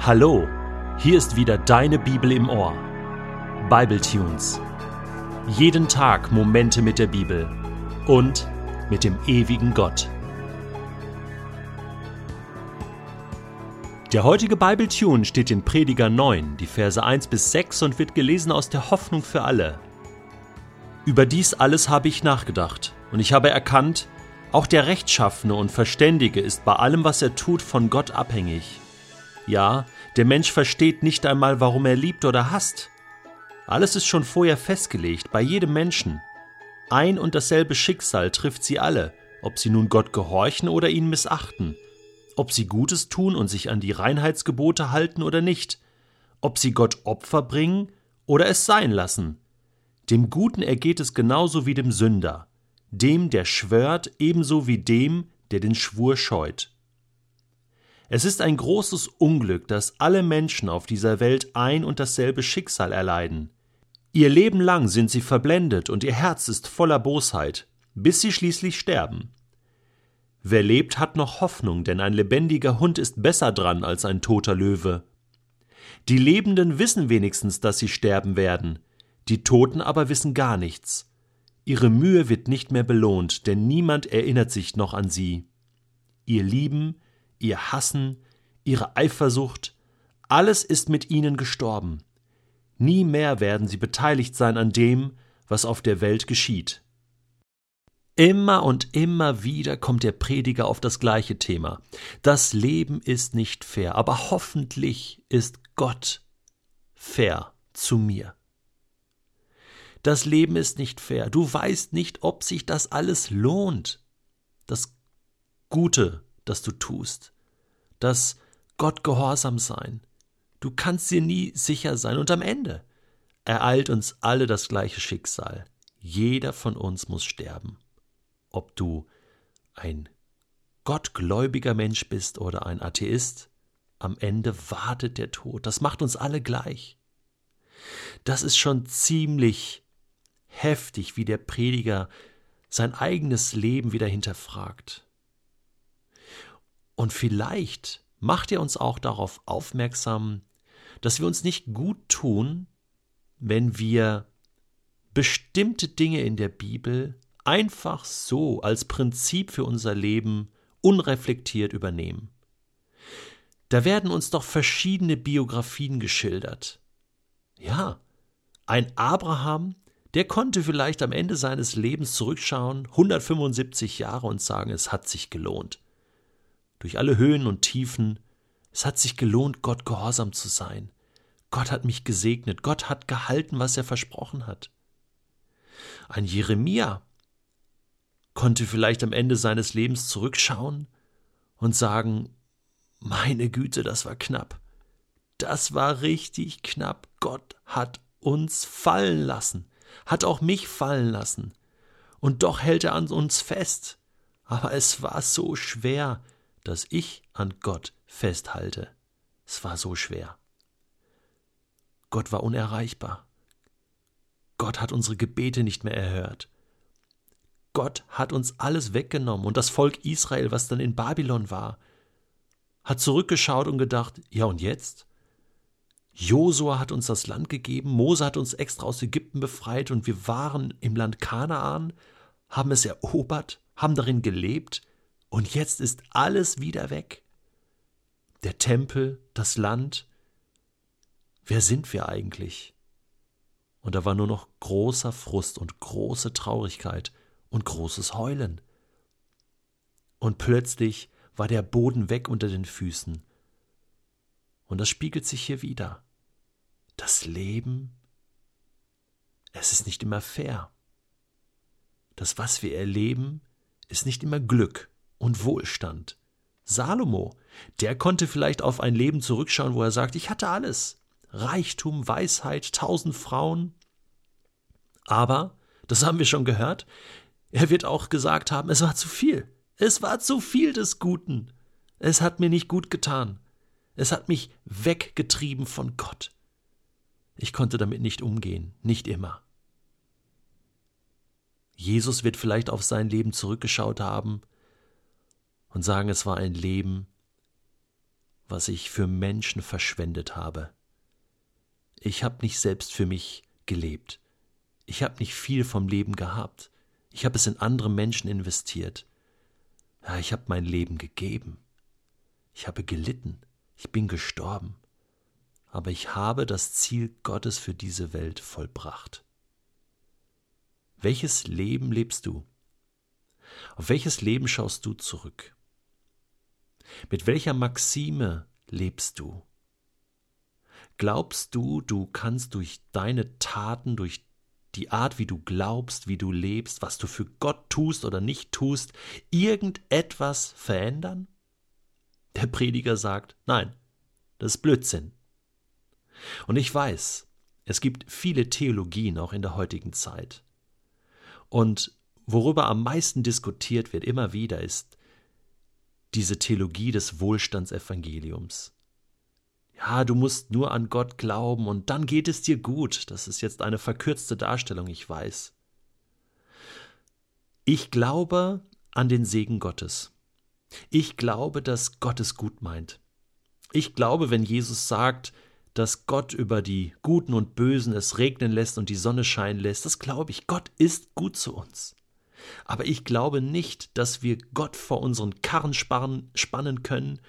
Hallo, hier ist wieder deine Bibel im Ohr. Bible Tunes. Jeden Tag Momente mit der Bibel und mit dem ewigen Gott. Der heutige Bible Tune steht in Prediger 9, die Verse 1 bis 6 und wird gelesen aus der Hoffnung für alle. Über dies alles habe ich nachgedacht und ich habe erkannt, auch der Rechtschaffene und Verständige ist bei allem, was er tut, von Gott abhängig. Ja, der Mensch versteht nicht einmal, warum er liebt oder hasst. Alles ist schon vorher festgelegt, bei jedem Menschen. Ein und dasselbe Schicksal trifft sie alle, ob sie nun Gott gehorchen oder ihn missachten, ob sie Gutes tun und sich an die Reinheitsgebote halten oder nicht, ob sie Gott Opfer bringen oder es sein lassen. Dem Guten ergeht es genauso wie dem Sünder, dem, der schwört, ebenso wie dem, der den Schwur scheut. Es ist ein großes Unglück, dass alle Menschen auf dieser Welt ein und dasselbe Schicksal erleiden. Ihr Leben lang sind sie verblendet und ihr Herz ist voller Bosheit, bis sie schließlich sterben. Wer lebt, hat noch Hoffnung, denn ein lebendiger Hund ist besser dran als ein toter Löwe. Die Lebenden wissen wenigstens, dass sie sterben werden, die Toten aber wissen gar nichts. Ihre Mühe wird nicht mehr belohnt, denn niemand erinnert sich noch an sie. Ihr Lieben, ihr Hassen, ihre Eifersucht, alles ist mit ihnen gestorben. Nie mehr werden sie beteiligt sein an dem, was auf der Welt geschieht. Immer und immer wieder kommt der Prediger auf das gleiche Thema. Das Leben ist nicht fair, aber hoffentlich ist Gott fair zu mir. Das Leben ist nicht fair. Du weißt nicht, ob sich das alles lohnt. Das Gute, das du tust, das Gott gehorsam sein. Du kannst dir nie sicher sein und am Ende ereilt uns alle das gleiche Schicksal. Jeder von uns muss sterben. Ob du ein gottgläubiger Mensch bist oder ein Atheist, am Ende wartet der Tod. Das macht uns alle gleich. Das ist schon ziemlich heftig, wie der Prediger sein eigenes Leben wieder hinterfragt. Und vielleicht macht er uns auch darauf aufmerksam, dass wir uns nicht gut tun, wenn wir bestimmte Dinge in der Bibel einfach so als Prinzip für unser Leben unreflektiert übernehmen. Da werden uns doch verschiedene Biografien geschildert. Ja, ein Abraham, der konnte vielleicht am Ende seines Lebens zurückschauen, 175 Jahre und sagen, es hat sich gelohnt durch alle Höhen und Tiefen. Es hat sich gelohnt, Gott gehorsam zu sein. Gott hat mich gesegnet. Gott hat gehalten, was er versprochen hat. Ein Jeremia konnte vielleicht am Ende seines Lebens zurückschauen und sagen, meine Güte, das war knapp. Das war richtig knapp. Gott hat uns fallen lassen, hat auch mich fallen lassen. Und doch hält er an uns fest. Aber es war so schwer, dass ich an Gott festhalte. Es war so schwer. Gott war unerreichbar. Gott hat unsere Gebete nicht mehr erhört. Gott hat uns alles weggenommen und das Volk Israel, was dann in Babylon war, hat zurückgeschaut und gedacht, ja und jetzt? Josua hat uns das Land gegeben, Mose hat uns extra aus Ägypten befreit und wir waren im Land Kanaan, haben es erobert, haben darin gelebt, und jetzt ist alles wieder weg. Der Tempel, das Land. Wer sind wir eigentlich? Und da war nur noch großer Frust und große Traurigkeit und großes Heulen. Und plötzlich war der Boden weg unter den Füßen. Und das spiegelt sich hier wieder. Das Leben, es ist nicht immer fair. Das, was wir erleben, ist nicht immer Glück und Wohlstand. Salomo, der konnte vielleicht auf ein Leben zurückschauen, wo er sagt, ich hatte alles. Reichtum, Weisheit, tausend Frauen. Aber, das haben wir schon gehört, er wird auch gesagt haben, es war zu viel. Es war zu viel des Guten. Es hat mir nicht gut getan. Es hat mich weggetrieben von Gott. Ich konnte damit nicht umgehen, nicht immer. Jesus wird vielleicht auf sein Leben zurückgeschaut haben und sagen, es war ein Leben, was ich für Menschen verschwendet habe. Ich habe nicht selbst für mich gelebt. Ich habe nicht viel vom Leben gehabt. Ich habe es in andere Menschen investiert. Ja, ich habe mein Leben gegeben. Ich habe gelitten. Ich bin gestorben. Aber ich habe das Ziel Gottes für diese Welt vollbracht. Welches Leben lebst du? Auf welches Leben schaust du zurück? Mit welcher Maxime lebst du? Glaubst du, du kannst durch deine Taten, durch die Art, wie du glaubst, wie du lebst, was du für Gott tust oder nicht tust, irgendetwas verändern? Der Prediger sagt, nein, das ist Blödsinn. Und ich weiß, es gibt viele Theologien auch in der heutigen Zeit. Und worüber am meisten diskutiert wird immer wieder ist diese Theologie des Wohlstandsevangeliums. Ja, du musst nur an Gott glauben und dann geht es dir gut. Das ist jetzt eine verkürzte Darstellung, ich weiß. Ich glaube an den Segen Gottes. Ich glaube, dass Gott es gut meint. Ich glaube, wenn Jesus sagt, dass Gott über die Guten und Bösen es regnen lässt und die Sonne scheinen lässt, das glaube ich. Gott ist gut zu uns. Aber ich glaube nicht, dass wir Gott vor unseren Karren spannen können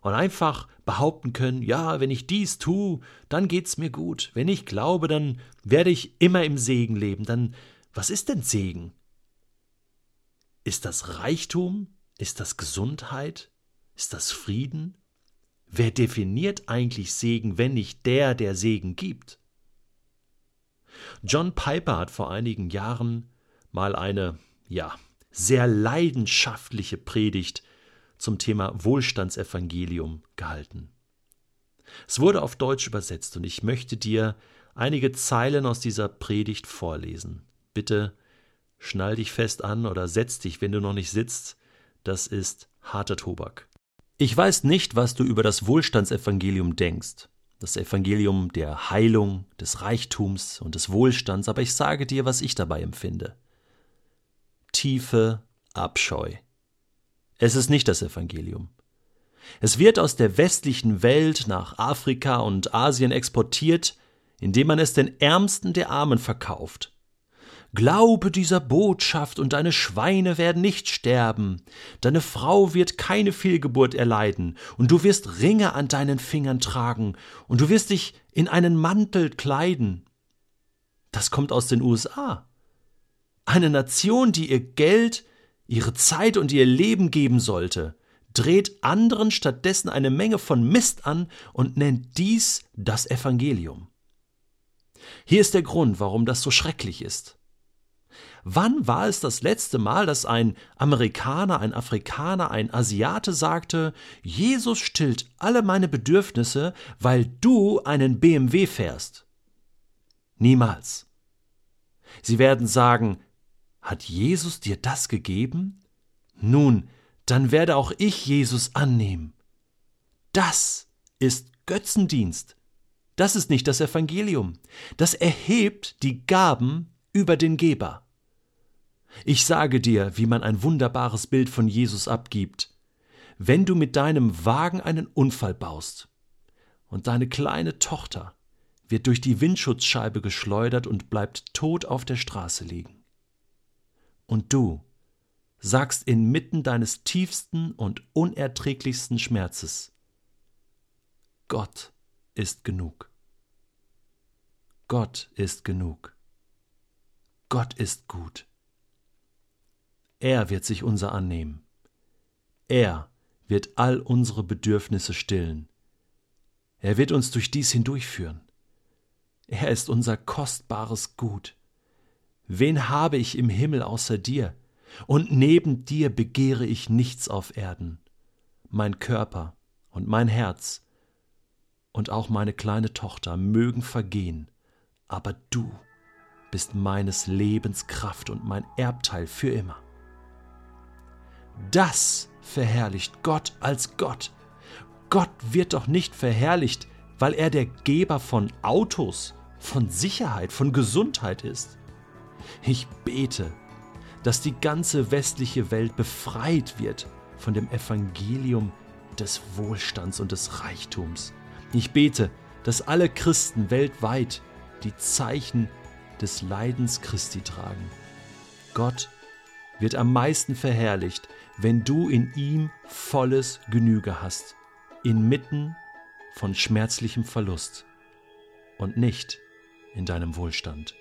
und einfach behaupten können, ja, wenn ich dies tue, dann geht's mir gut. Wenn ich glaube, dann werde ich immer im Segen leben. Dann, was ist denn Segen? Ist das Reichtum? Ist das Gesundheit? Ist das Frieden? Wer definiert eigentlich Segen, wenn nicht der, der Segen gibt? John Piper hat vor einigen Jahren mal eine, ja, sehr leidenschaftliche Predigt zum Thema Wohlstandsevangelium gehalten. Es wurde auf Deutsch übersetzt und ich möchte dir einige Zeilen aus dieser Predigt vorlesen. Bitte schnall dich fest an oder setz dich, wenn du noch nicht sitzt. Das ist harter Tobak. Ich weiß nicht, was du über das Wohlstandsevangelium denkst, das Evangelium der Heilung, des Reichtums und des Wohlstands, aber ich sage dir, was ich dabei empfinde. Tiefe Abscheu. Es ist nicht das Evangelium. Es wird aus der westlichen Welt nach Afrika und Asien exportiert, indem man es den Ärmsten der Armen verkauft Glaube dieser Botschaft, und deine Schweine werden nicht sterben, deine Frau wird keine Fehlgeburt erleiden, und du wirst Ringe an deinen Fingern tragen, und du wirst dich in einen Mantel kleiden. Das kommt aus den USA. Eine Nation, die ihr Geld, ihre Zeit und ihr Leben geben sollte, dreht anderen stattdessen eine Menge von Mist an und nennt dies das Evangelium. Hier ist der Grund, warum das so schrecklich ist. Wann war es das letzte Mal, dass ein Amerikaner, ein Afrikaner, ein Asiate sagte, Jesus stillt alle meine Bedürfnisse, weil du einen BMW fährst? Niemals. Sie werden sagen, hat Jesus dir das gegeben? Nun, dann werde auch ich Jesus annehmen. Das ist Götzendienst. Das ist nicht das Evangelium. Das erhebt die Gaben über den Geber. Ich sage dir, wie man ein wunderbares Bild von Jesus abgibt. Wenn du mit deinem Wagen einen Unfall baust und deine kleine Tochter wird durch die Windschutzscheibe geschleudert und bleibt tot auf der Straße liegen. Und du sagst inmitten deines tiefsten und unerträglichsten Schmerzes, Gott ist genug. Gott ist genug. Gott ist gut. Er wird sich unser annehmen. Er wird all unsere Bedürfnisse stillen. Er wird uns durch dies hindurchführen. Er ist unser kostbares Gut. Wen habe ich im Himmel außer dir? Und neben dir begehre ich nichts auf Erden. Mein Körper und mein Herz und auch meine kleine Tochter mögen vergehen, aber du bist meines Lebens Kraft und mein Erbteil für immer. Das verherrlicht Gott als Gott. Gott wird doch nicht verherrlicht, weil er der Geber von Autos, von Sicherheit, von Gesundheit ist. Ich bete, dass die ganze westliche Welt befreit wird von dem Evangelium des Wohlstands und des Reichtums. Ich bete, dass alle Christen weltweit die Zeichen des Leidens Christi tragen. Gott wird am meisten verherrlicht, wenn du in ihm volles Genüge hast, inmitten von schmerzlichem Verlust und nicht in deinem Wohlstand.